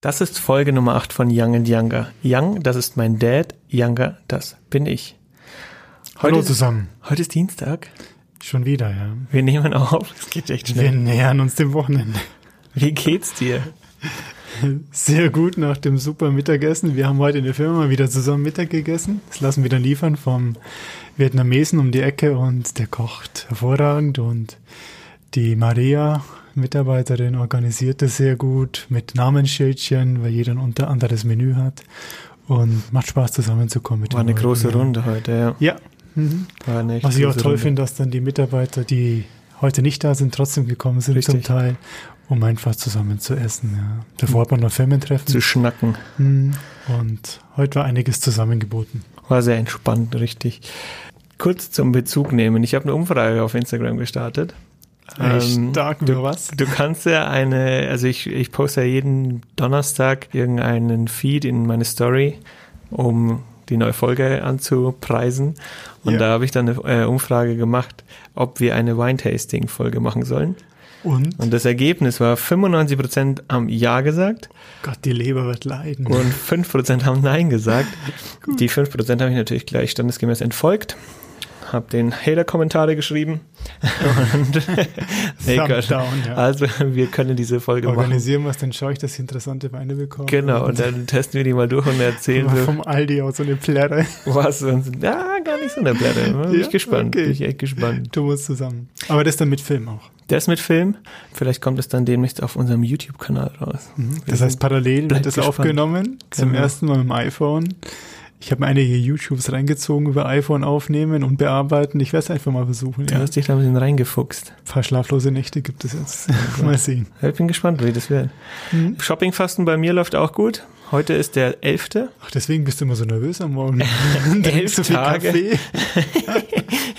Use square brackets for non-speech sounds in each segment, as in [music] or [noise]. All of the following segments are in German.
Das ist Folge Nummer 8 von Young and Younger. Young, das ist mein Dad. Younger, das bin ich. Heute Hallo zusammen. Ist, heute ist Dienstag. Schon wieder, ja. Wir nehmen auf. Es geht echt Wir schnell. nähern uns dem Wochenende. Wie geht's dir? Sehr gut nach dem super Mittagessen. Wir haben heute in der Firma wieder zusammen Mittag gegessen. Das lassen wir dann liefern vom Vietnamesen um die Ecke und der kocht hervorragend und die Maria, Mitarbeiterin, organisiert das sehr gut mit Namensschildchen, weil jeder ein unter anderes Menü hat und macht Spaß zusammenzukommen. Mit War eine Leuten, große. Runde heute, ja. Ja. Mhm. War eine Was ich auch toll Runde. finde, dass dann die Mitarbeiter, die heute nicht da sind, trotzdem gekommen sind zum Richtig. Teil, um einfach zusammen zu essen. Ja. Davor hat man noch Firmentreffen. Zu schnacken. Mhm. Und heute war einiges zusammengeboten. War sehr entspannt, richtig. Kurz zum Bezug nehmen. Ich habe eine Umfrage auf Instagram gestartet. Ähm, Stark, du, was? Du kannst ja eine, also ich, ich poste ja jeden Donnerstag irgendeinen Feed in meine Story, um die neue Folge anzupreisen. Und Ja. da habe ich dann eine äh, Umfrage gemacht, ob wir eine Wine-Tasting-Folge machen sollen. Und? Und das Ergebnis war 95% haben Ja gesagt Gott, die Leber wird leiden. und 5% haben Nein gesagt. [laughs] Die 5% habe ich natürlich gleich standesgemäß entfolgt. Hab den Hater-Kommentare geschrieben. Und [laughs] [laughs] Gott. down, ja. Also wir können diese Folge machen. Organisieren wir es, dann schaue ich, dass ich interessante Weine bekomme. Genau, und dann testen wir die mal durch und erzählen Mal vom Aldi aus so eine Plärre. was. Ja, gar nicht so eine Blätter. [laughs] Bin ich Ja? gespannt. Okay. Bin ich echt gespannt. Tun wir es zusammen. Aber das dann mit Film auch. Der ist mit Film. Vielleicht kommt es dann demnächst auf unserem YouTube-Kanal raus. Mhm. Das heißt, parallel wird das gespannt. aufgenommen. Zum Genau. ersten Mal mit dem iPhone. Ich habe mir einige YouTubes reingezogen über iPhone aufnehmen und bearbeiten. Ich werde es einfach mal versuchen. Du Ja. hast dich da ein bisschen reingefuchst. Ein paar schlaflose Nächte gibt es jetzt. [laughs] mal sehen. Ich bin gespannt, wie das wird. Mhm. Shoppingfasten bei mir läuft auch gut. Heute ist der 11. Ach, deswegen bist du immer so nervös am Morgen. [laughs] [laughs] Elf Tage.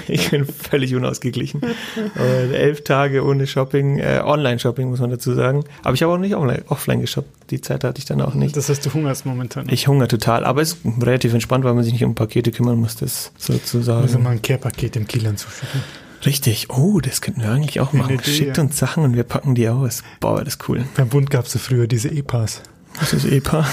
[laughs] Ich bin völlig unausgeglichen. Und elf Tage ohne Shopping, äh, Online-Shopping muss man dazu sagen. Aber ich habe auch nicht online, offline geshoppt. Die Zeit hatte ich dann auch nicht. Das heißt, du hungerst momentan. Ich hungere total, aber es ist relativ entspannt, weil man sich nicht um Pakete kümmern muss, das sozusagen. also mal ein Care-Paket im Kilian zuschicken. Richtig. Oh, das könnten wir eigentlich auch machen. Idee, Schickt ja. uns Sachen und wir packen die aus. Boah, das ist cool. Beim Bund gab es so früher diese E-Pass. Das ist EPA.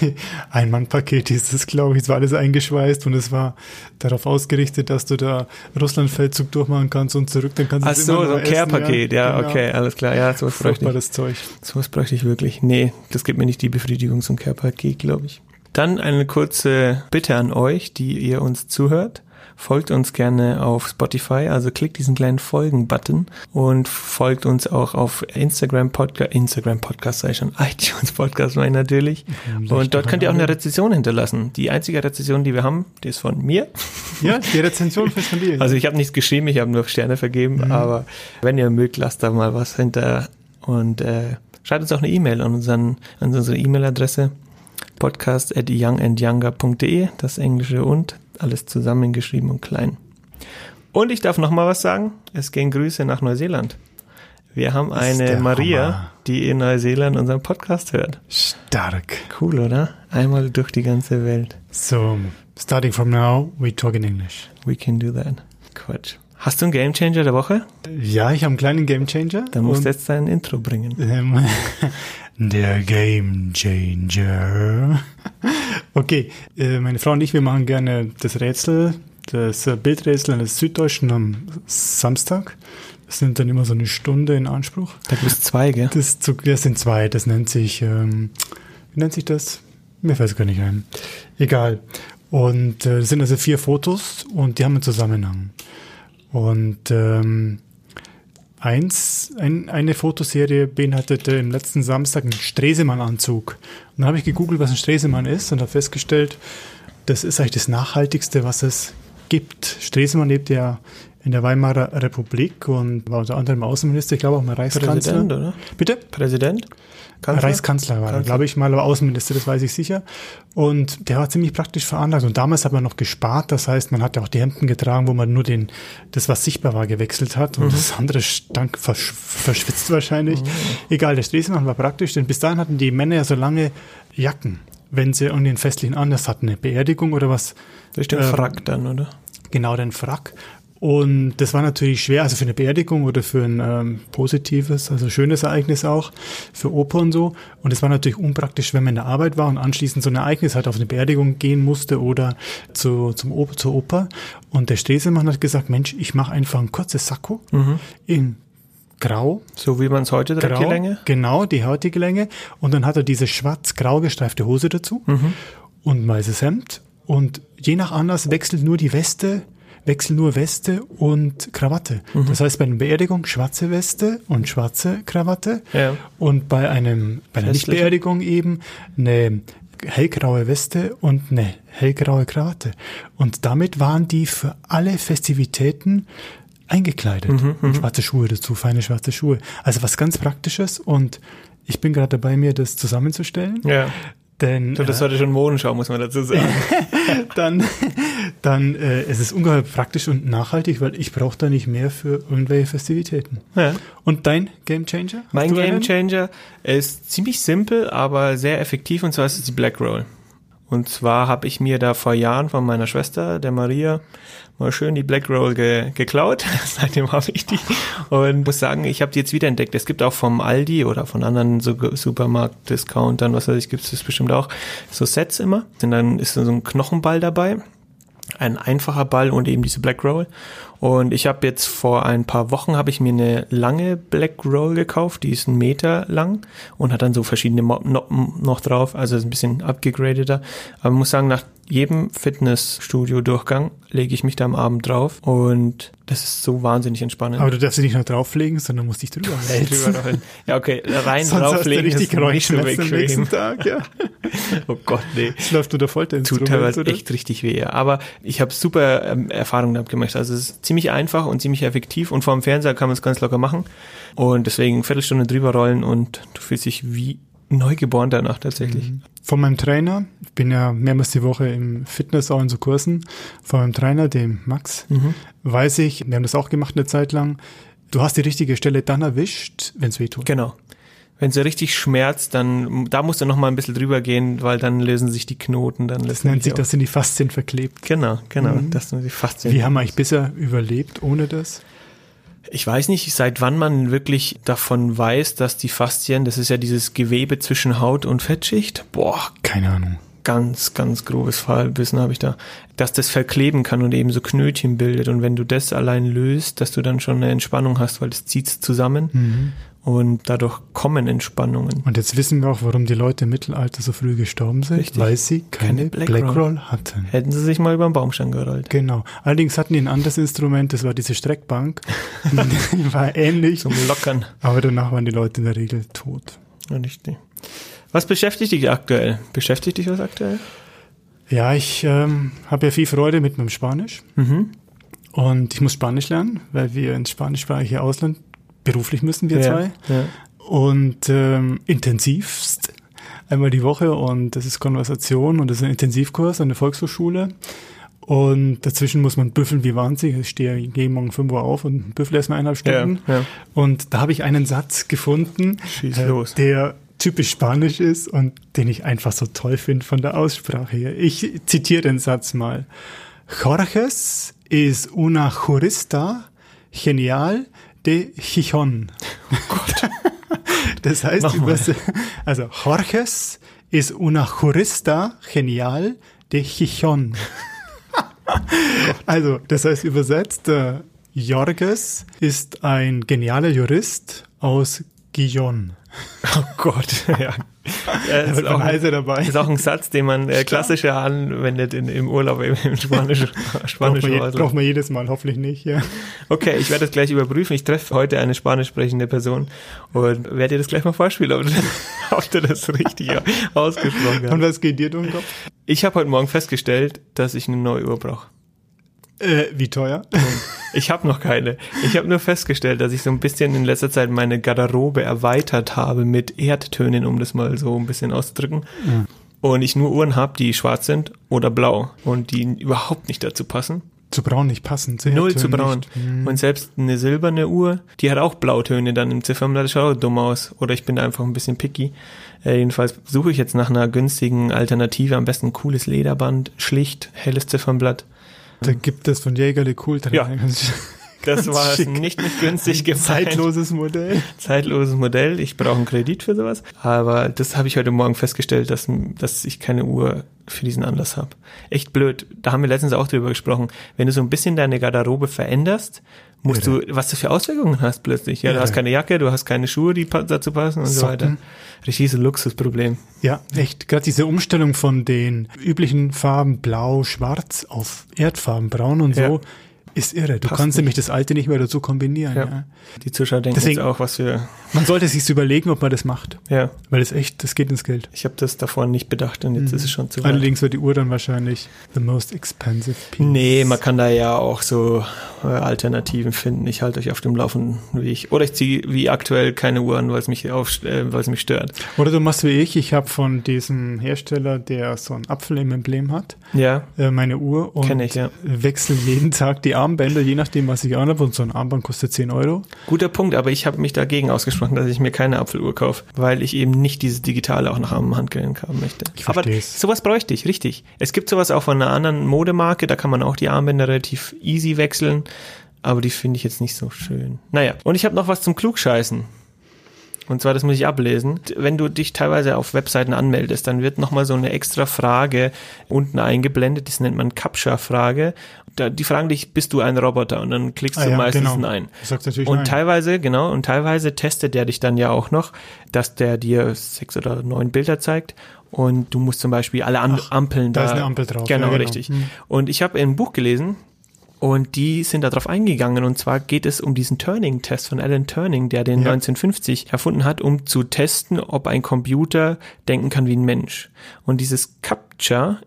[laughs] Ein-Mann-Paket hieß es, glaube ich. Es war alles eingeschweißt und es war darauf ausgerichtet, dass du da Russland-Feldzug durchmachen kannst und zurück, dann kannst du Ach es so, so ein Care-Paket. Ja, Genau. okay, alles klar. Ja, sowas bräuchte ich. Furchtbares Zeug. Sowas bräuchte ich wirklich. Nee, das gibt mir nicht die Befriedigung zum Care-Paket, glaube ich. Dann eine kurze Bitte an euch, die ihr uns zuhört. Folgt uns gerne auf Spotify, also klickt diesen kleinen Folgen-Button und folgt uns auch auf Instagram Podcast, Instagram Podcast sei schon, [laughs] iTunes Podcast meine ich natürlich. Und dort könnt ihr auch eine Rezension hinterlassen. Die einzige Rezension, die wir haben, die ist von mir. [laughs] Ja, die Rezension [laughs] fürs von dir. Also ich habe nichts geschrieben, ich habe nur Sterne vergeben, aber wenn ihr mögt, lasst da mal was hinter und äh, schreibt uns auch eine E-Mail an, unseren, an unsere E-Mail-Adresse podcast at youngandyounger.de, das Englische und alles zusammengeschrieben und klein. Und ich darf noch mal was sagen, es gehen Grüße nach Neuseeland. Wir haben eine Maria, Hammer. die in Neuseeland unseren Podcast hört. Stark. Cool, oder? Einmal durch die ganze Welt. So, starting from now, we talk in English. We can do that. Quatsch. Hast du einen Gamechanger der Woche? Ja, ich habe einen kleinen Gamechanger. Dann musst du jetzt dein Intro bringen. ähm, [laughs] der Game Changer. Okay, äh, meine Frau und ich, wir machen gerne das Rätsel, das äh, Bildrätsel eines Süddeutschen am Samstag. Das nimmt dann immer so eine Stunde in Anspruch. Da bist zwei, gell? Das, das sind zwei, das nennt sich, ähm, wie nennt sich das? Mir fällt es gar nicht ein. Egal. Und äh, das sind also vier Fotos und die haben einen Zusammenhang. Und ähm, eins, ein, eine Fotoserie beinhaltete im letzten Samstag einen Stresemann-Anzug. Und dann habe ich gegoogelt, was ein Stresemann ist und habe festgestellt, das ist eigentlich das Nachhaltigste, was es gibt. Stresemann lebt ja in der Weimarer Republik und war unter anderem Außenminister, ich glaube auch mal Reichskanzler. Präsident, oder? Bitte? Präsident? Kanzler? Reichskanzler war er, glaube ich mal, aber Außenminister, das weiß ich sicher. Und der war ziemlich praktisch veranlagt. Und damals hat man noch gespart, das heißt, man hat ja auch die Hemden getragen, wo man nur den, das, was sichtbar war, gewechselt hat. Und Mhm. das andere stank versch verschwitzt wahrscheinlich. Egal, der Stresemann war praktisch, denn bis dahin hatten die Männer ja so lange Jacken, wenn sie irgendwie einen festlichen Anlass hatten, eine Beerdigung oder was. Ist der Ähm, Frack dann, oder? Genau, den Frack. Und das war natürlich schwer, also für eine Beerdigung oder für ein ähm, positives, also schönes Ereignis auch, für Opa und so. Und es war natürlich unpraktisch, wenn man in der Arbeit war und anschließend so ein Ereignis halt auf eine Beerdigung gehen musste oder zu, zum Opa, zur Oper. Und der Stresemann hat gesagt, Mensch, ich mache einfach ein kurzes Sakko Mhm. in Grau. So wie man es heute trägt, die Grau, Länge. Genau, die heutige Länge. Und dann hat er diese schwarz-grau gestreifte Hose dazu Mhm. und weißes Hemd. Und je nach Anlass wechselt nur die Weste, wechseln nur Weste und Krawatte. Mhm. Das heißt, bei einer Beerdigung schwarze Weste und schwarze Krawatte. Ja. Und bei einem, bei einer. Nichtbeerdigung eben eine hellgraue Weste und eine hellgraue Krawatte. Und damit waren die für alle Festivitäten eingekleidet. Mhm, und schwarze Schuhe dazu, feine schwarze Schuhe. Also was ganz Praktisches und ich bin gerade dabei, mir das zusammenzustellen. Ja. Denn So, das äh, war schon Modenschau, muss man dazu sagen. [laughs] dann, dann äh, es ist ungeheuer praktisch und nachhaltig, weil ich brauche da nicht mehr für irgendwelche Festivitäten. ja. Und dein Game Changer? Mein Game einen? Changer ist ziemlich simpel, aber sehr effektiv und zwar ist es die Black Roll. Und zwar habe ich mir da vor Jahren von meiner Schwester, der Maria, mal schön die Black Roll ge geklaut. [laughs] Seitdem habe ich die und muss sagen, ich habe die jetzt wiederentdeckt. Es gibt auch vom Aldi oder von anderen so Supermarkt-Discountern, was weiß ich, gibt es das bestimmt auch, so Sets immer. Und dann ist so ein Knochenball dabei ein einfacher Ball und eben diese Black Roll. Und ich habe jetzt vor ein paar Wochen habe ich mir eine lange Black Roll gekauft, die ist einen Meter lang und hat dann so verschiedene Noppen noch drauf, also ist ein bisschen abgegradeter. Aber muss sagen, nach jedem Fitnessstudio-Durchgang lege ich mich da am Abend drauf und das ist so wahnsinnig entspannend. Aber du darfst sie nicht nur drauflegen, sondern musst dich drüber [laughs] wälzen. Rollen. ja, okay, rein Sonst hast du drauflegen richtig Kreuzschmerzen am nächsten. Tag, ja. [laughs] Oh Gott, nee. Es läuft unter tut Folterinstrument, teilweise oder? echt richtig weh. Aber ich habe super ähm, Erfahrungen damit gemacht. Also es ist ziemlich einfach und ziemlich effektiv und vor dem Fernseher kann man es ganz locker machen. Und deswegen Viertelstunde drüber rollen und du fühlst dich wie neugeboren danach tatsächlich. Von meinem Trainer, ich bin ja mehrmals die Woche im Fitness auch in so Kursen, von meinem Trainer, dem Max, Mhm. weiß ich, wir haben das auch gemacht eine Zeit lang, du hast die richtige Stelle dann erwischt, wenn es weh tut. Genau. Wenn es richtig schmerzt, dann da musst du noch mal ein bisschen drüber gehen, weil dann lösen sich die Knoten. Dann Das nennt sich, das sind die Faszien verklebt. Genau, genau. Mhm. Das sind die fast Wie haben wir eigentlich bisher überlebt ohne das? Ich weiß nicht, seit wann man wirklich davon weiß, dass die Faszien, das ist ja dieses Gewebe zwischen Haut und Fettschicht. Boah, Keine Ahnung. ganz, ganz grobes Fallwissen habe ich da, dass das verkleben kann und eben so Knötchen bildet. Und wenn du das allein löst, dass du dann schon eine Entspannung hast, weil das zieht zusammen Mhm. Und dadurch kommen Entspannungen. Und jetzt wissen wir auch, warum die Leute im Mittelalter so früh gestorben sind, Richtig. weil sie keine, Keine Black Black, Roll. Roll hatten. Hätten sie sich mal über den Baumstamm gerollt. Genau. Allerdings hatten die ein anderes Instrument, das war diese Streckbank. [laughs] die war ähnlich, Zum Lockern. aber danach waren die Leute in der Regel tot. Die. Was beschäftigt dich aktuell? Beschäftigt dich was aktuell? Ja, ich ähm, habe ja viel Freude mit meinem Spanisch Mhm. und ich muss Spanisch lernen, weil wir ins spanischsprachige Ausland beruflich müssen, wir zwei. Ja. Und ähm, intensivst einmal die Woche und das ist Konversation und das ist ein Intensivkurs an der Volkshochschule. Und dazwischen muss man büffeln wie wahnsinnig. Ich stehe jeden Morgen 5 Uhr auf und büffel erstmal eineinhalb Ja, Stunden. ja. Und da habe ich einen Satz gefunden, äh, der typisch spanisch ist und den ich einfach so toll finde von der Aussprache her. Ich zitiere den Satz mal. Jorges es una jurista genial de Chichon. Oh Gott. [laughs] Das heißt, übers, also Jorges es una jurista genial de Chichon. [laughs] Also, das heißt übersetzt, äh, Jorges ist ein genialer Jurist aus Gijón. Oh Gott, [laughs] ja. Da ist, auch ein, dabei. ist auch ein Satz, den man äh, klassischer anwendet in, im Urlaub im, im Spanisch, [laughs] Braucht spanischen man, Ausland. braucht man jedes Mal, hoffentlich nicht. Ja. Okay, ich werde das gleich überprüfen. Ich treffe heute eine spanisch sprechende Person und werde dir das gleich mal vorspielen, ob du, [laughs] ob du das richtig [laughs] ausgesprochen Und hast. was geht dir durch den Kopf? Ich habe heute Morgen festgestellt, dass ich eine neue Uhr brauche. Äh, wie teuer? Ich habe noch keine. Ich habe nur festgestellt, dass ich so ein bisschen in letzter Zeit meine Garderobe erweitert habe mit Erdtönen, um das mal so ein bisschen auszudrücken. Und ich nur Uhren habe, die schwarz sind oder blau und die überhaupt nicht dazu passen. Zu braun nicht passend. zu Null zu braun. nicht. Hm. Und selbst eine silberne Uhr, die hat auch Blautöne dann im Ziffernblatt, das schaut auch dumm aus. Oder ich bin da einfach ein bisschen picky. Äh, jedenfalls suche ich jetzt nach einer günstigen Alternative, am besten ein cooles Lederband, schlicht, helles Ziffernblatt. Da gibt es von Jägerle cool. Ja. [laughs] Das war schick. nicht, nicht günstig gemeint. Zeitloses Modell. Zeitloses Modell. Ich brauche einen Kredit für sowas. Aber das habe ich heute Morgen festgestellt, dass, dass ich keine Uhr für diesen Anlass habe. Echt blöd. Da haben wir letztens auch drüber gesprochen. Wenn du so ein bisschen deine Garderobe veränderst, musst Irre. du, was du für Auswirkungen hast plötzlich. Ja, du hast keine Jacke, du hast keine Schuhe, die dazu passen und so Socken. weiter. Richtiges Luxusproblem. Ja, echt. Gerade diese Umstellung von den üblichen Farben blau, schwarz auf Erdfarben, braun und so, Ja. Ist irre. Du Passt kannst nicht. nämlich das alte nicht mehr dazu kombinieren. Ja. Ja. Die Zuschauer denken Deswegen- jetzt auch, was wir, Man sollte sich überlegen, ob man das macht. ja, Weil das echt, das geht ins Geld. ich habe das davor nicht bedacht und jetzt ist es schon zu weit. Allerdings wird die Uhr dann wahrscheinlich the most expensive piece. Nee, man kann da ja auch so äh, Alternativen finden. Ich halte euch auf dem Laufen, wie ich. Oder ich ziehe wie aktuell keine Uhr an, weil es mich auf, äh, es mich stört. Oder du machst wie ich. Ich habe von diesem Hersteller, der so einen Apfel im Emblem hat, Ja, äh, meine Uhr und Kenn ich, ja. wechsle jeden Tag die Armbänder, je nachdem, was ich anhabe. Und so ein Armband kostet 10 Euro. guter Punkt, aber ich habe mich dagegen ausgesprochen, dass ich mir keine Apfeluhr kaufe, weil ich eben nicht dieses Digitale auch noch am Handgelenk haben möchte. Ich aber versteh's. sowas bräuchte ich, richtig. Es gibt sowas auch von einer anderen Modemarke, da kann man auch die Armbänder relativ easy wechseln, aber die finde ich jetzt nicht so schön. Naja, und ich habe noch was zum Klugscheißen. Und zwar, das muss ich ablesen. Wenn du dich teilweise auf Webseiten anmeldest, dann wird nochmal so eine extra Frage unten eingeblendet, das nennt man Captcha-Frage. Da, die fragen dich, bist du ein Roboter? Und dann klickst Ah du ja, meistens genau. ein Nein. Und nein. teilweise, genau, und teilweise testet der dich dann ja auch noch, dass der dir sechs oder neun Bilder zeigt und du musst zum Beispiel alle Am Ach, Ampeln da da. ist eine Ampel drauf. Genau, Ja, genau. richtig. Hm. Und ich habe ein Buch gelesen und die sind darauf eingegangen und zwar geht es um diesen Turning-Test von Alan Turning, der den Ja. 1950 erfunden hat, um zu testen, ob ein Computer denken kann wie ein Mensch. Und dieses CAPTCHA,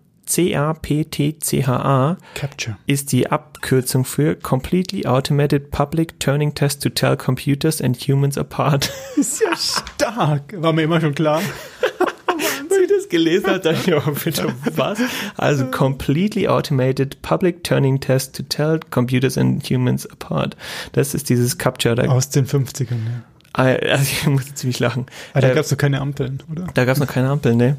C-A-P-T-C-H-A, Capture. ist die Abkürzung für Completely Automated Public Turning Test to Tell Computers and Humans Apart. [laughs] Ist ja stark. War mir immer schon klar. Gelesen habe, dachte ich, oh, bitte, was? Also Completely Automated Public Turning Test to Tell Computers and Humans Apart. Das ist dieses Capture. Da, Aus den 50ern, ja. also [laughs] ich musste ziemlich lachen. Aber da Äh, gab es noch keine Ampeln, oder? Da gab es noch keine Ampel, ne?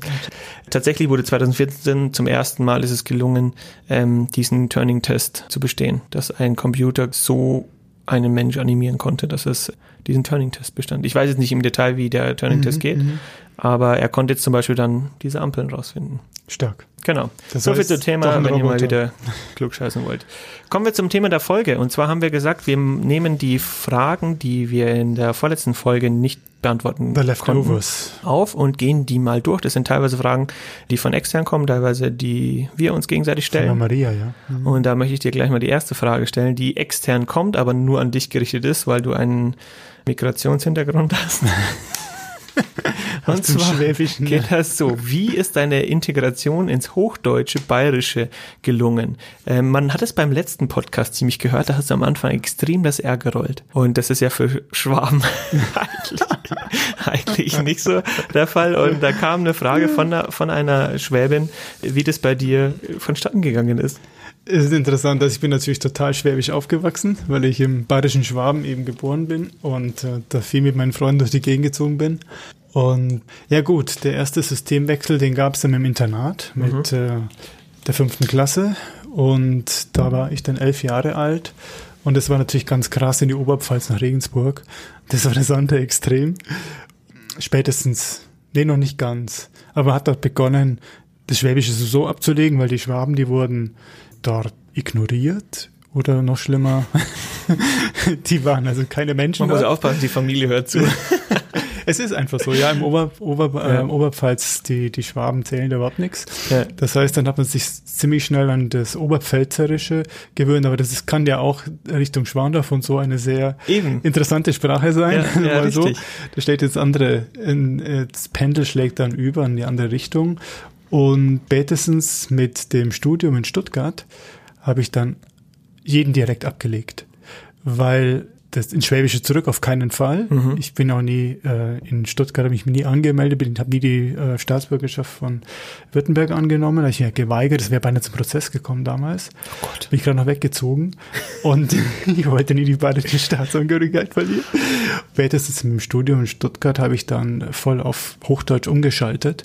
Tatsächlich wurde 2014 zum ersten Mal ist es gelungen, ähm, diesen Turning-Test zu bestehen, dass ein Computer so einen Mensch animieren konnte, dass es diesen Turning-Test bestand. Ich weiß jetzt nicht im Detail, wie der Turning-Test Mhm, geht, mhm. Aber er konnte jetzt zum Beispiel dann diese Ampeln rausfinden. Stark. Genau. Das so viel zum Thema, wenn ihr mal wieder [laughs] klugscheißen wollt. Kommen wir zum Thema der Folge. Und zwar haben wir gesagt, wir nehmen die Fragen, die wir in der vorletzten Folge nicht beantworten The konnten, auf und gehen die mal durch. Das sind teilweise Fragen, die von extern kommen, teilweise die wir uns gegenseitig Von stellen. Maria, ja. Mhm. Und da möchte ich dir gleich mal die erste Frage stellen, die extern kommt, aber nur an dich gerichtet ist, weil du einen Migrationshintergrund hast. [laughs] [laughs] Und zwar Schwäbischen. geht das so. Wie ist deine Integration ins Hochdeutsche, Bayerische gelungen? Ähm, man hat es beim letzten Podcast ziemlich gehört, da hast du am Anfang extrem das R gerollt. Und das ist ja für Schwaben [laughs] eigentlich, eigentlich nicht so der Fall. Und da kam eine Frage von einer, von einer Schwäbin, wie das bei dir vonstatten gegangen ist. Es ist interessant, dass ich bin natürlich total schwäbisch aufgewachsen, weil ich im bayerischen Schwaben eben geboren bin und äh, da viel mit meinen Freunden durch die Gegend gezogen bin. Und ja gut, der erste Systemwechsel, den gab es dann im Internat mit äh, der fünften Klasse und da war ich dann elf Jahre alt und das war natürlich ganz krass in die Oberpfalz nach Regensburg. Das war das andere Extrem. Spätestens, nee, noch nicht ganz, aber hat dort begonnen, das Schwäbische so abzulegen, weil die Schwaben, die wurden dort ignoriert oder noch schlimmer, [laughs] die waren also keine Menschen. Man muss dort. aufpassen, die Familie hört zu. [laughs] Es ist einfach so, ja, im Ober, Ober, Ja. äh, Oberpfalz, die, die Schwaben zählen da überhaupt nichts. Ja. Das heißt, dann hat man sich ziemlich schnell an das Oberpfälzerische gewöhnt, aber das ist, kann ja auch Richtung Schwandorf und so eine sehr Eben. interessante Sprache sein. Ja, [laughs] ja, Mal so. richtig. Da steht jetzt andere, in, äh, das Pendel schlägt dann über in die andere Richtung. Und spätestens mit dem Studium in Stuttgart habe ich dann jeden direkt abgelegt, weil das in Schwäbische zurück auf keinen Fall. Mhm. Ich bin auch nie äh, in Stuttgart, habe ich mich nie angemeldet, bin, habe nie die äh, Staatsbürgerschaft von Württemberg angenommen, da hab ich ja geweigert, das wäre beinahe zum Prozess gekommen damals. Oh Gott. Bin ich gerade noch weggezogen und [laughs] ich wollte nie die bayerische Staatsangehörigkeit verlieren. Spätestens im Studium in Stuttgart habe ich dann voll auf Hochdeutsch umgeschaltet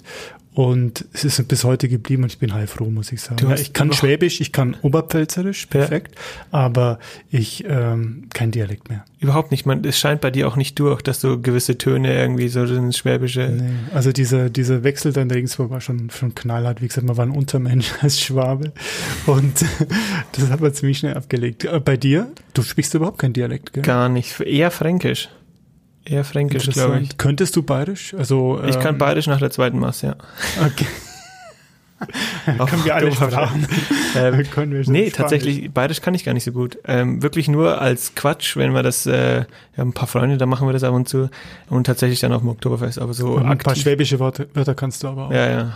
Und es ist bis heute geblieben und ich bin heilfroh, muss ich sagen. Du Ja, hast ich kann Schwäbisch, ich kann Oberpfälzerisch, perfekt, aber ich ähm, kein Dialekt mehr. Überhaupt nicht. Man, es scheint bei dir auch nicht durch, dass du gewisse Töne irgendwie so ins Schwäbische. Nee. Also dieser, dieser Wechsel dann in Regensburg war schon, schon knallhart. Wie gesagt, man war ein Untermensch [laughs] als Schwabe und [laughs] das hat man ziemlich schnell abgelegt. Äh, Bei dir, du sprichst überhaupt kein Dialekt, gell? Gar nicht. Eher Fränkisch. Eher Fränkisch, Interessant. glaube ich. Könntest du bayerisch? Also Ich kann ähm, Bayerisch nach der zweiten Masse, ja. Okay. [laughs] können wir alle. Sprachen. Ähm, [laughs] Können wir nee, Spanisch. tatsächlich, Bayerisch kann ich gar nicht so gut. Ähm, wirklich nur als Quatsch, wenn wir das, äh, ja, ein paar Freunde, da machen wir das ab und zu. Und tatsächlich dann auf dem Oktoberfest, aber so ein paar schwäbische Wörter, Wörter kannst du aber auch. Ja, ja.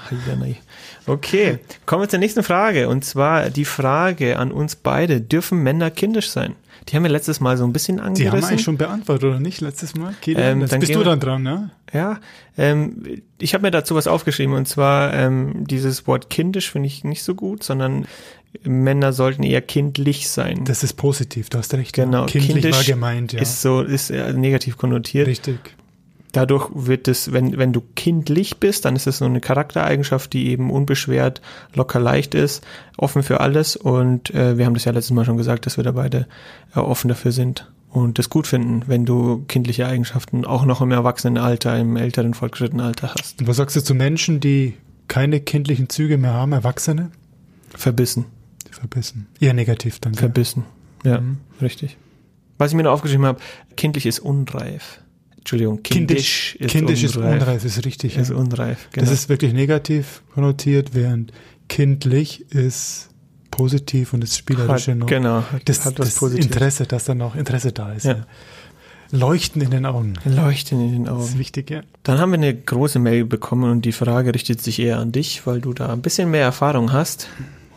Okay, kommen wir zur nächsten Frage. Und zwar die Frage an uns beide. Dürfen Männer kindisch sein? Die haben wir letztes Mal so ein bisschen Die angerissen. haben wir eigentlich schon beantwortet, oder nicht, letztes Mal? Kilian? Ähm, dann bist du dann dran, ne? Ja, ähm, ich habe mir dazu was aufgeschrieben und zwar ähm, dieses Wort kindisch finde ich nicht so gut, sondern Männer sollten eher kindlich sein. Das ist positiv, du hast recht. Genau. Kindlich kindisch war gemeint, ja. Ist so ist äh, negativ konnotiert. Richtig. Dadurch wird es, wenn wenn du kindlich bist, dann ist es so eine Charaktereigenschaft, die eben unbeschwert, locker leicht ist, offen für alles und äh, wir haben das ja letztes Mal schon gesagt, dass wir da beide äh, offen dafür sind und das gut finden, wenn du kindliche Eigenschaften auch noch im Erwachsenenalter, im älteren fortgeschrittenen Alter hast. Und was sagst du zu Menschen, die keine kindlichen Züge mehr haben, Erwachsene? Verbissen. Verbissen. Eher negativ dann. Verbissen. Ja, Mhm. richtig. Was ich mir noch aufgeschrieben habe, kindlich ist unreif. Entschuldigung, kindisch, ist kindisch ist unreif. unreif, ist richtig. Ist ja. unreif, genau. Das ist wirklich negativ konnotiert, während kindlich ist positiv und das Spielerische hat, noch. genau, Das, hat das. Interesse, dass da noch Interesse da ist. Ja. Ja. Leuchten in den Augen. Leuchten in den Das ist Augen. wichtig, ja. Dann haben wir eine große Mail bekommen und die Frage richtet sich eher an dich, weil du da ein bisschen mehr Erfahrung hast.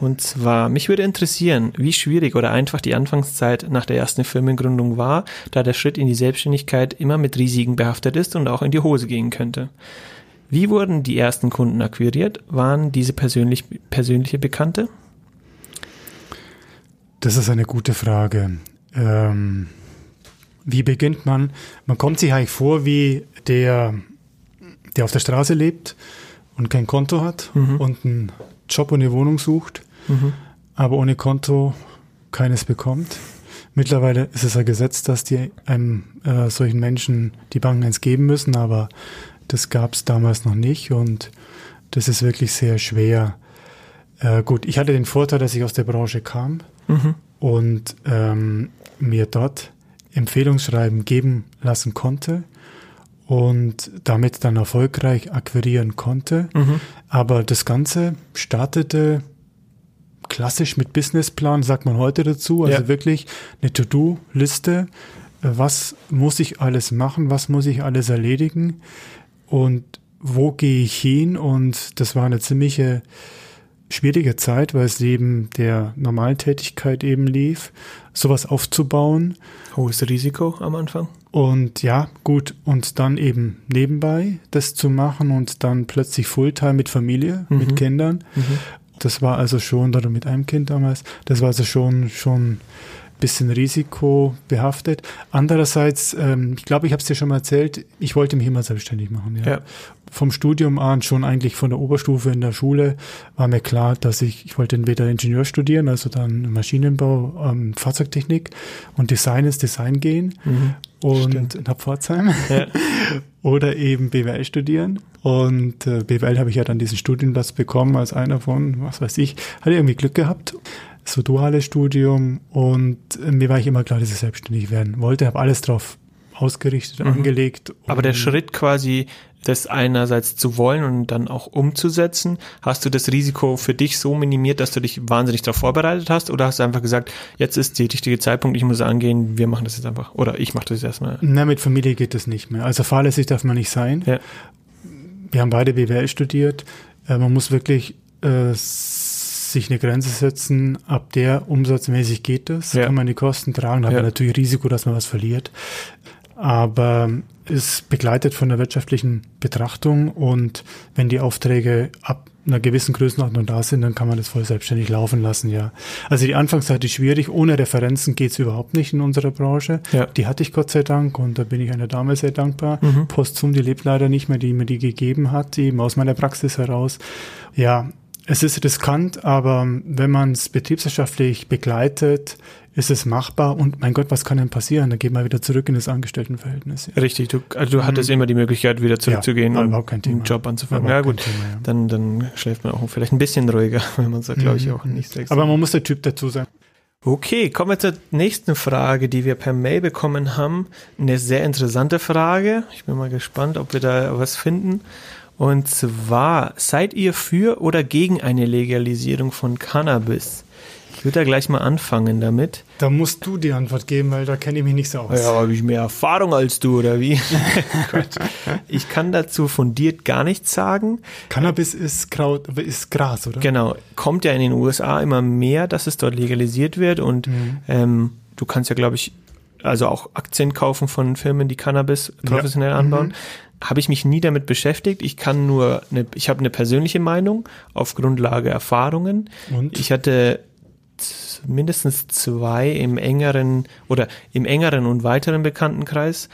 Und zwar, mich würde interessieren, wie schwierig oder einfach die Anfangszeit nach der ersten Firmengründung war, da der Schritt in die Selbstständigkeit immer mit Risiken behaftet ist und auch in die Hose gehen könnte. Wie wurden die ersten Kunden akquiriert? Waren diese persönlich, persönliche Bekannte? Das ist eine gute Frage. Ähm, wie beginnt man? Man kommt sich eigentlich vor wie der, der auf der Straße lebt und kein Konto hat Mhm. und einen Job und eine Wohnung sucht, aber ohne Konto keines bekommt. Mittlerweile ist es ein Gesetz, dass die einem äh, solchen Menschen die Banken eins geben müssen, aber das gab es damals noch nicht und das ist wirklich sehr schwer. Äh, gut, ich hatte den Vorteil, dass ich aus der Branche kam Mhm. und ähm, mir dort Empfehlungsschreiben geben lassen konnte und damit dann erfolgreich akquirieren konnte. Mhm. Aber das Ganze startete klassisch mit Businessplan, sagt man heute dazu. Also Ja. wirklich eine To-Do-Liste. Was muss ich alles machen? Was muss ich alles erledigen? Und wo gehe ich hin? Und das war eine ziemliche schwierige Zeit, weil es neben der normalen Tätigkeit eben lief, sowas aufzubauen. Hohes Risiko am Anfang. Und ja, gut, und dann eben nebenbei das zu machen und dann plötzlich Fulltime mit Familie, Mhm. mit Kindern. Das war also schon, oder mit einem Kind damals, das war also schon, schon bisschen risikobehaftet. Andererseits, ähm, ich glaube, ich habe es dir schon mal erzählt, ich wollte mich immer selbstständig machen. Ja. Ja. Vom Studium an, schon eigentlich von der Oberstufe in der Schule, war mir klar, dass ich, ich wollte entweder Ingenieur studieren, also dann Maschinenbau, ähm, Fahrzeugtechnik und Design ins Design gehen Mhm. Und Stimmt. in Pforzheim Ja. [laughs] oder eben BWL studieren. Und äh, BWL habe ich ja dann diesen Studienplatz bekommen als einer von, was weiß ich, hatte irgendwie Glück gehabt. So duales Studium und äh, mir war ich immer klar, dass ich selbstständig werden wollte, habe alles drauf ausgerichtet, Mhm. angelegt. Aber der Schritt quasi, das einerseits zu wollen und dann auch umzusetzen, hast du das Risiko für dich so minimiert, dass du dich wahnsinnig darauf vorbereitet hast? Oder hast du einfach gesagt, jetzt ist der richtige Zeitpunkt, ich muss angehen, wir machen das jetzt einfach. Oder ich mache das jetzt erstmal. Na, mit Familie geht das nicht mehr. Also fahrlässig darf man nicht sein. Ja. Wir haben beide BWL studiert. Äh, man muss wirklich äh, sich eine Grenze setzen. Ab der umsatzmäßig geht das. Ja. Kann man die Kosten tragen, hat Ja. man natürlich Risiko, dass man was verliert. Aber ist begleitet von der wirtschaftlichen Betrachtung und wenn die Aufträge ab einer gewissen Größenordnung da sind, dann kann man das voll selbstständig laufen lassen, ja. Also die Anfangszeit ist schwierig, ohne Referenzen geht's überhaupt nicht in unserer Branche. Ja. Die hatte ich Gott sei Dank und da bin ich einer Dame sehr dankbar. Mhm. Postum, die lebt leider nicht mehr, die mir die gegeben hat, eben aus meiner Praxis heraus. Ja, es ist riskant, aber wenn man es betriebswirtschaftlich begleitet, ist es machbar und mein Gott, was kann denn passieren? Dann geht man wieder zurück in das Angestelltenverhältnis. Richtig, du, also du hattest immer die Möglichkeit, wieder zurückzugehen Mhm. Ja, und einen Job anzufangen. Ja gut, Thema, ja. dann, dann schläft man auch vielleicht ein bisschen ruhiger, [laughs] wenn man sagt, glaube ich, auch nicht. Mhm. Aber man muss der Typ dazu sein. Okay, kommen wir zur nächsten Frage, die wir per Mail bekommen haben. Eine sehr interessante Frage. Ich bin mal gespannt, ob wir da was finden. Und zwar, seid ihr für oder gegen eine Legalisierung von Cannabis? Ich würde da gleich mal anfangen damit. Da musst du die Antwort geben, weil da kenne ich mich nicht so aus. Ja, habe ich mehr Erfahrung als du, oder wie? [laughs] Ich kann dazu fundiert gar nichts sagen. Cannabis ist Kraut, ist Gras, oder? Genau, kommt ja in den USA immer mehr, dass es dort legalisiert wird und Mhm. ähm, du kannst ja, glaube ich, also auch Aktien kaufen von Firmen, die Cannabis professionell Ja. anbauen. Mhm. Habe ich mich nie damit beschäftigt. Ich kann nur, eine, ich habe eine persönliche Meinung auf Grundlage Erfahrungen. Und? Ich hatte mindestens zwei im engeren oder im engeren und weiteren Bekanntenkreis,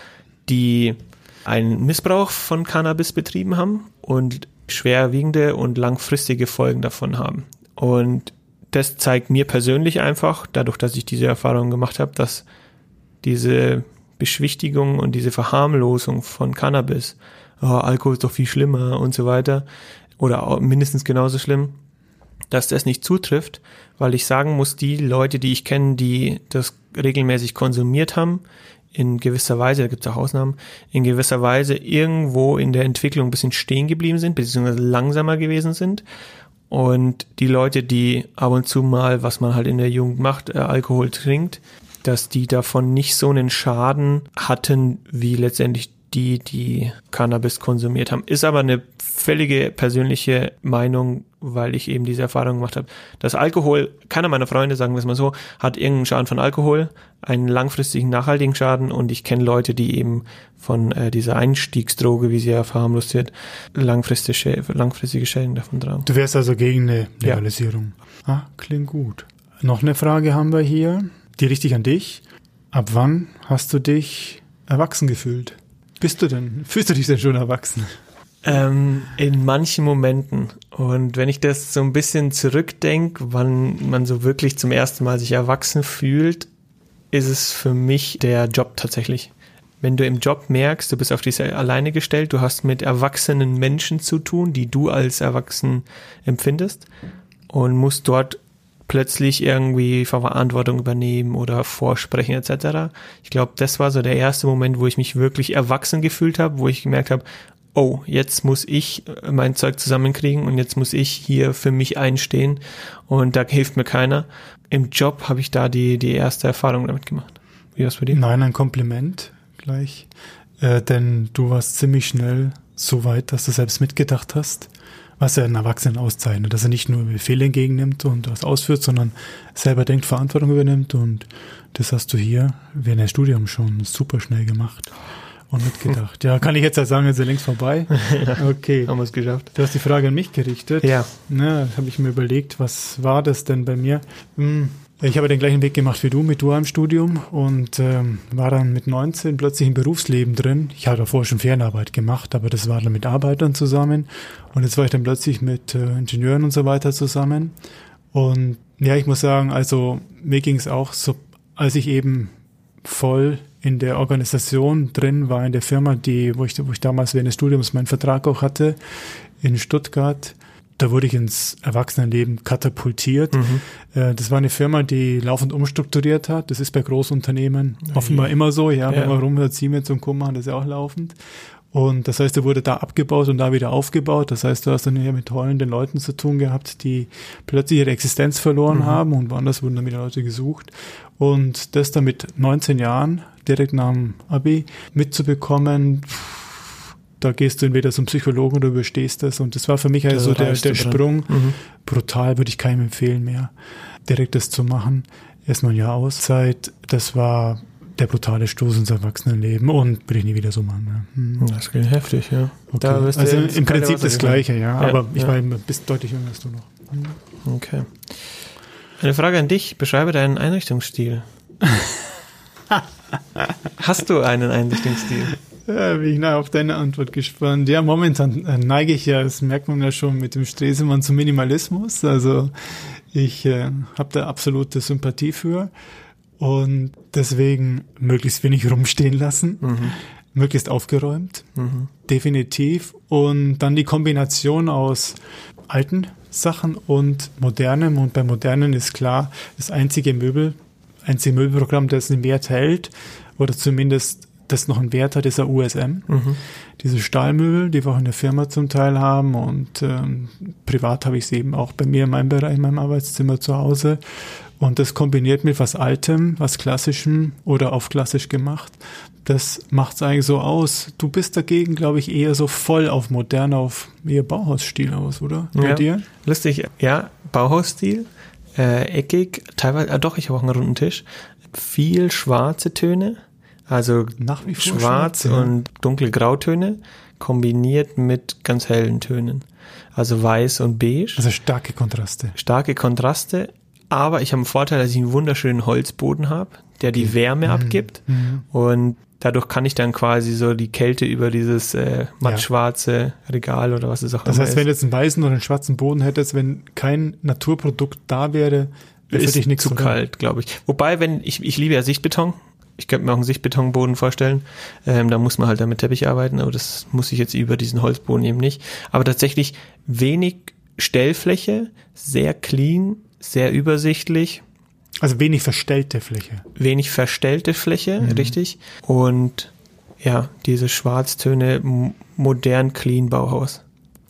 die einen Missbrauch von Cannabis betrieben haben und schwerwiegende und langfristige Folgen davon haben. Und das zeigt mir persönlich einfach, dadurch, dass ich diese Erfahrung gemacht habe, dass diese Beschwichtigung und diese Verharmlosung von Cannabis, oh, Alkohol ist doch viel schlimmer und so weiter, oder mindestens genauso schlimm, dass das nicht zutrifft, weil ich sagen muss, die Leute, die ich kenne, die das regelmäßig konsumiert haben, in gewisser Weise, da gibt es auch Ausnahmen, in gewisser Weise irgendwo in der Entwicklung ein bisschen stehen geblieben sind, beziehungsweise langsamer gewesen sind. Und die Leute, die ab und zu mal, was man halt in der Jugend macht, äh, Alkohol trinkt, dass die davon nicht so einen Schaden hatten, wie letztendlich die, die Cannabis konsumiert haben. Ist aber eine völlige persönliche Meinung, weil ich eben diese Erfahrung gemacht habe. Das Alkohol, keiner meiner Freunde, sagen wir es mal so, hat irgendeinen Schaden von Alkohol, einen langfristigen, nachhaltigen Schaden und ich kenne Leute, die eben von äh, dieser Einstiegsdroge, wie sie ja verharmlost wird, langfristige, langfristige Schäden davon tragen. Du wärst also gegen eine Ja. Legalisierung. Ah, klingt gut. Noch eine Frage haben wir hier, die richtig an dich. Ab wann hast du dich erwachsen gefühlt? Bist du denn, fühlst du dich denn schon erwachsen? Ähm, in manchen Momenten. Und wenn ich das so ein bisschen zurückdenke, wann man so wirklich zum ersten Mal sich erwachsen fühlt, ist es für mich der Job tatsächlich. Wenn du im Job merkst, du bist auf dich alleine gestellt, du hast mit erwachsenen Menschen zu tun, die du als erwachsen empfindest und musst dort plötzlich irgendwie Verantwortung übernehmen oder vorsprechen etc. Ich glaube, das war so der erste Moment, wo ich mich wirklich erwachsen gefühlt habe, wo ich gemerkt habe, oh, jetzt muss ich äh, mein Zeug zusammenkriegen und jetzt muss ich hier für mich einstehen und da hilft mir keiner. Im Job habe ich da die, die erste Erfahrung damit gemacht. Wie war's bei dir? Nein, ein Kompliment gleich. Äh, denn du warst ziemlich schnell so weit, dass du selbst mitgedacht hast, was er einen Erwachsenen auszeichnet, dass er nicht nur Befehle entgegennimmt und was ausführt, sondern selber denkt, Verantwortung übernimmt und das hast du hier während des Studiums schon super schnell gemacht und mitgedacht. Ja, kann ich jetzt ja sagen, ist ja längst vorbei. [laughs] Okay. Haben wir es geschafft. Du hast die Frage an mich gerichtet. Ja. Na, habe ich mir überlegt, was war das denn bei mir? Hm, Ich habe den gleichen Weg gemacht wie du mit dualem Studium und ähm, war dann mit 19 plötzlich im Berufsleben drin. Ich habe davor schon Fernarbeit gemacht, aber das war dann mit Arbeitern zusammen. Und jetzt war ich dann plötzlich mit äh, Ingenieuren und so weiter zusammen. Und ja, ich muss sagen, also mir ging es auch so, als ich eben voll in der Organisation drin war, in der Firma, die, wo ich, wo ich damals während des Studiums meinen Vertrag auch hatte, in Stuttgart. Da wurde ich ins Erwachsenenleben katapultiert. Mhm. Äh, Das war eine Firma, die laufend umstrukturiert hat. Das ist bei Großunternehmen offenbar immer so. Ja, wenn Ja. man rum Siemens und Co. machen das ja auch laufend. Und das heißt, da wurde da abgebaut und da wieder aufgebaut. Das heißt, du hast dann hier mit heulenden Leuten zu tun gehabt, die plötzlich ihre Existenz verloren Mhm. haben und woanders wurden dann wieder Leute gesucht. Und das dann mit 19 Jahren, direkt nach dem Abi, mitzubekommen, pff, da gehst du entweder zum Psychologen oder überstehst das. Und das war für mich also der, der. Sprung. Mhm. Brutal würde ich keinem empfehlen mehr, direkt das zu machen. Erstmal ein Jahr Auszeit. Das war der brutale Stoß ins Erwachsenenleben und will ich nie wieder so machen. Ja. Hm. Das klingt heftig, ja. Okay. also im Prinzip das Gleiche, ja, Ja, aber ich ja. war bisschen deutlich jünger als du noch. Hm. Okay. Eine Frage an dich. Beschreibe deinen Einrichtungsstil. [laughs] Hast du einen Einrichtungsstil? Ja, bin ich nah auf deine Antwort gespannt. Ja, momentan äh, neige ich ja, das merkt man ja schon mit dem Stresemann zum Minimalismus. Also ich äh, habe da absolute Sympathie für und deswegen möglichst wenig rumstehen lassen, möglichst aufgeräumt, definitiv. Und dann die Kombination aus alten Sachen und modernem. Und bei modernen ist klar, das einzige Möbel, einzige Möbelprogramm, das einen Wert hält oder zumindest das noch einen Wert hat, ist der USM. Diese Stahlmöbel, die wir auch in der Firma zum Teil haben und ähm, privat habe ich sie eben auch bei mir in meinem Bereich, in meinem Arbeitszimmer zu Hause. Und das kombiniert mit was Altem, was Klassischem oder auf klassisch gemacht. Das macht es eigentlich so aus. Du bist dagegen, glaube ich, eher so voll auf modern, auf eher Bauhausstil aus, oder? Bei Ja. dir? Lustig, ja, Bauhausstil, äh, eckig, teilweise, ah, doch, ich habe auch einen runden Tisch. Viel schwarze Töne, also Nach wie vor schwarz ja. und dunkle Grautöne, kombiniert mit ganz hellen Tönen. Also weiß und beige. Also starke Kontraste. starke Kontraste, aber ich habe einen Vorteil, dass ich einen wunderschönen Holzboden habe, der die Wärme abgibt und dadurch kann ich dann quasi so die Kälte über dieses äh, mattschwarze Regal oder was es auch Das immer heißt, wenn du ist, jetzt einen weißen oder einen schwarzen Boden hättest, wenn kein Naturprodukt da wäre, wäre für ist dich nichts zu oder? kalt, glaube ich. Wobei, wenn ich, ich liebe ja Sichtbeton, ich könnte mir auch einen Sichtbetonboden vorstellen. Ähm, da muss man halt dann mit Teppich arbeiten, aber das muss ich jetzt über diesen Holzboden eben nicht. Aber tatsächlich wenig Stellfläche, sehr clean, sehr übersichtlich. Also wenig verstellte Fläche. wenig verstellte Fläche, Mhm. richtig. Und ja, diese Schwarztöne, modern, clean Bauhaus.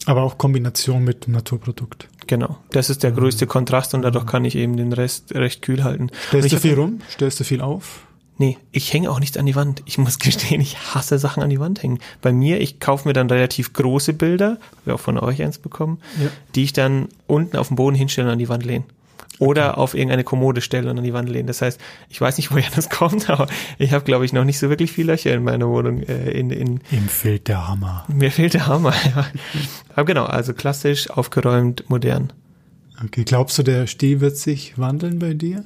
Aber auch Kombination mit Naturprodukt. Genau. Das ist der größte Kontrast und dadurch kann ich eben den Rest recht kühl halten. Stellst du hab- viel rum? Stellst du viel auf? Nee, ich hänge auch nichts an die Wand. Ich muss [laughs] gestehen, ich hasse Sachen an die Wand hängen. Bei mir, ich kaufe mir dann relativ große Bilder, habe auch von euch eins bekommen, Ja. die ich dann unten auf dem Boden hinstelle und an die Wand lehne. Oder auf irgendeine Kommode stelle und an die Wand lehne. Das heißt, ich weiß nicht, [laughs] woher das kommt, aber ich habe, glaube ich, noch nicht so wirklich viel Löcher in meiner Wohnung. Äh, in, in, Ihm fehlt der Hammer. mir fehlt der Hammer. [laughs] Ja. Aber genau, also klassisch, aufgeräumt, modern. Okay, glaubst du, der Stil wird sich wandeln bei dir?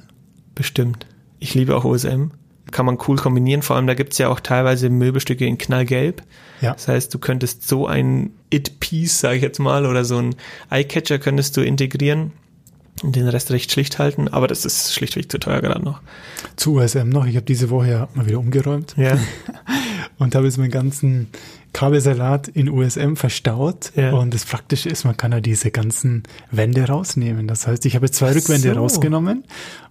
Bestimmt. Ich liebe auch OSM. Kann man cool kombinieren. Vor allem, da gibt's ja auch teilweise Möbelstücke in knallgelb. Ja. Das heißt, du könntest so ein It-Piece, sage ich jetzt mal, oder so ein Eye-Catcher könntest du integrieren und den Rest recht schlicht halten. Aber das ist schlichtweg zu teuer gerade noch. Zu USM noch. Ich habe diese Woche ja mal wieder umgeräumt Ja. [laughs] und habe jetzt meinen ganzen Kabelsalat in USM verstaut. Ja. Und das Praktische ist, man kann ja diese ganzen Wände rausnehmen. Das heißt, ich habe zwei Rückwände so. rausgenommen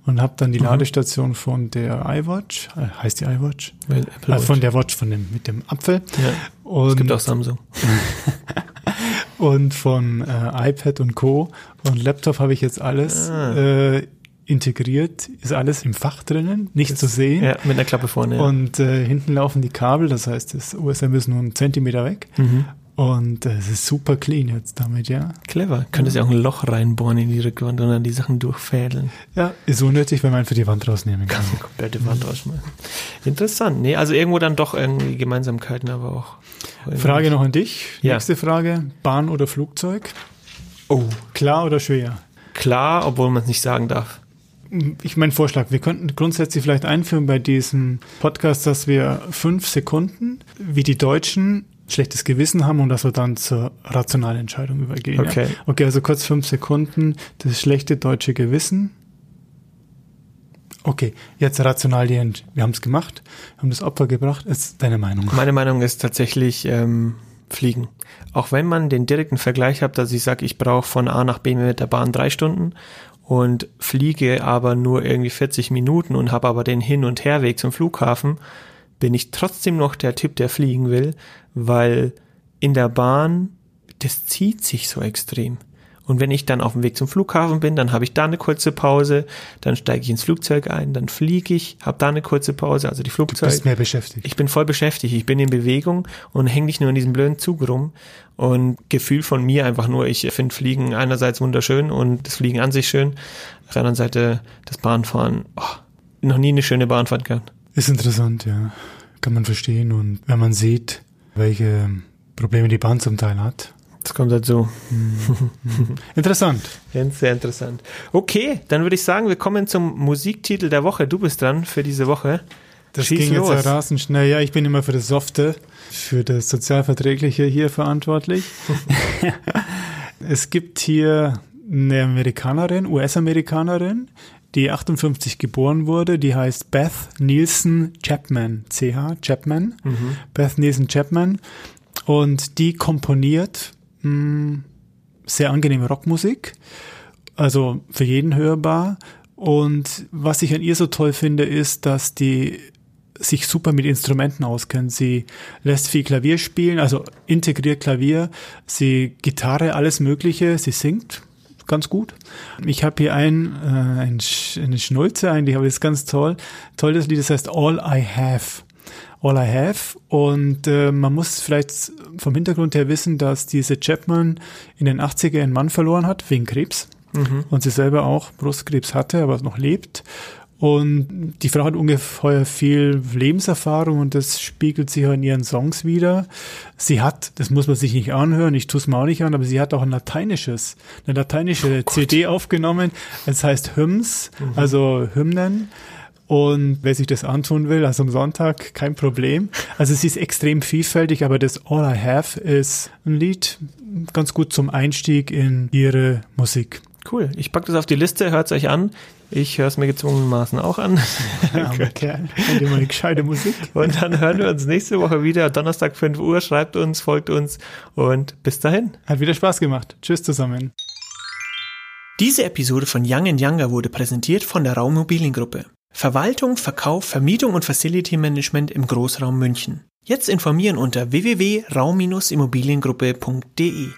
und habe dann die Ladestation von der iWatch, äh, heißt die iWatch? Apple Also von der Watch von dem, mit dem Apfel. ja. Und, Es gibt auch Samsung. [laughs] und von äh, iPad und Co. Und Laptop habe ich jetzt alles Ah. äh, integriert, ist alles im Fach drinnen, nicht zu sehen. Ja, mit einer Klappe vorne. Ja. Und äh, hinten laufen die Kabel, das heißt, das USM ist nur einen Zentimeter weg. Mhm. Und äh, es ist super clean jetzt damit, ja. Clever. Könntest ja auch ein Loch reinbohren in die Rückwand und dann die Sachen durchfädeln. Ja, ist unnötig, wenn man einfach die Wand rausnehmen kann. [laughs] Die komplette Wand rausschmeißen. Interessant. Nee, also irgendwo dann doch irgendwie Gemeinsamkeiten, aber auch. Frage noch an dich. Ja. Nächste Frage. Bahn oder Flugzeug? Oh, Klar oder schwer? klar, obwohl man es nicht sagen darf. Ich mein Vorschlag, wir könnten grundsätzlich vielleicht einführen bei diesem Podcast, dass wir fünf Sekunden, wie die Deutschen, schlechtes Gewissen haben und dass wir dann zur rationalen Entscheidung übergehen. Okay. Ja? Okay, also kurz fünf Sekunden, das schlechte deutsche Gewissen. Okay, jetzt rational die Ent Wir haben es gemacht, haben das Opfer gebracht. Ist deine Meinung? Meine Meinung ist tatsächlich ähm, Fliegen. Auch wenn man den direkten Vergleich hat, dass ich sage, ich brauche von A nach B mit der Bahn drei Stunden und fliege aber nur irgendwie 40 Minuten und habe aber den Hin- und Herweg zum Flughafen, bin ich trotzdem noch der Typ, der fliegen will, weil in der Bahn, das zieht sich so extrem. Und wenn ich dann auf dem Weg zum Flughafen bin, dann habe ich da eine kurze Pause, dann steige ich ins Flugzeug ein, dann fliege ich, habe da eine kurze Pause, also die Du Flugzeuge. bist mehr beschäftigt. Ich bin voll beschäftigt, ich bin in Bewegung und hänge nicht nur in diesem blöden Zug rum. Und Gefühl von mir einfach nur, ich finde Fliegen einerseits wunderschön und das Fliegen an sich schön. Auf der anderen Seite das Bahnfahren, oh, noch nie eine schöne Bahnfahrt gehabt. Ist interessant, ja. Kann man verstehen. Und wenn man sieht, welche Probleme die Band zum Teil hat. Das kommt dazu. [laughs] Interessant. Ganz sehr interessant. Okay, dann würde ich sagen, wir kommen zum Musiktitel der Woche. Du bist dran für diese Woche. Das Schieß ging los. jetzt rasend schnell. Ja, ich bin immer für das Softe, für das Sozialverträgliche hier verantwortlich. [laughs] es gibt hier eine Amerikanerin, US-Amerikanerin, die 58 geboren wurde, die heißt Beth Nielsen Chapman, CH Chapman, Beth Nielsen Chapman und die komponiert mh, sehr angenehme Rockmusik, also für jeden hörbar. Und was ich an ihr so toll finde, ist, dass die sich super mit Instrumenten auskennt. Sie lässt viel Klavier spielen, also integriert Klavier, sie Gitarre, alles Mögliche, sie singt ganz gut. Ich habe hier ein, äh, ein eine Schnulze eigentlich, aber das ist ganz toll. Toll das Lied, das heißt All I Have. All I Have. Und äh, man muss vielleicht vom Hintergrund her wissen, dass diese Chapman in den 80er einen Mann verloren hat, wegen Krebs. Und sie selber auch Brustkrebs hatte, aber noch lebt. Und die Frau hat ungeheuer viel Lebenserfahrung und das spiegelt sich auch in ihren Songs wieder. Sie hat, das muss man sich nicht anhören, ich tue es mir auch nicht an, aber sie hat auch ein lateinisches, eine lateinische CD aufgenommen. Es heißt Hymns, also Hymnen. Und wer sich das antun will, also am Sonntag, kein Problem. Also sie ist extrem vielfältig, aber das All I Have ist ein Lied ganz gut zum Einstieg in ihre Musik. Cool. Ich packe das auf die Liste, hört es euch an. Ich höre es mir gezwungenermaßen auch an. Armer Kerl, hört immer eine gescheite Musik. Und dann hören wir uns nächste Woche wieder. Donnerstag 5 Uhr. Schreibt uns, folgt uns und bis dahin. Hat wieder Spaß gemacht. Tschüss zusammen. Diese Episode von Young Younger wurde präsentiert von der Raummobiliengruppe. Verwaltung, Verkauf, Vermietung und Facility Management im Großraum München. Jetzt informieren unter www.raum-immobiliengruppe.de.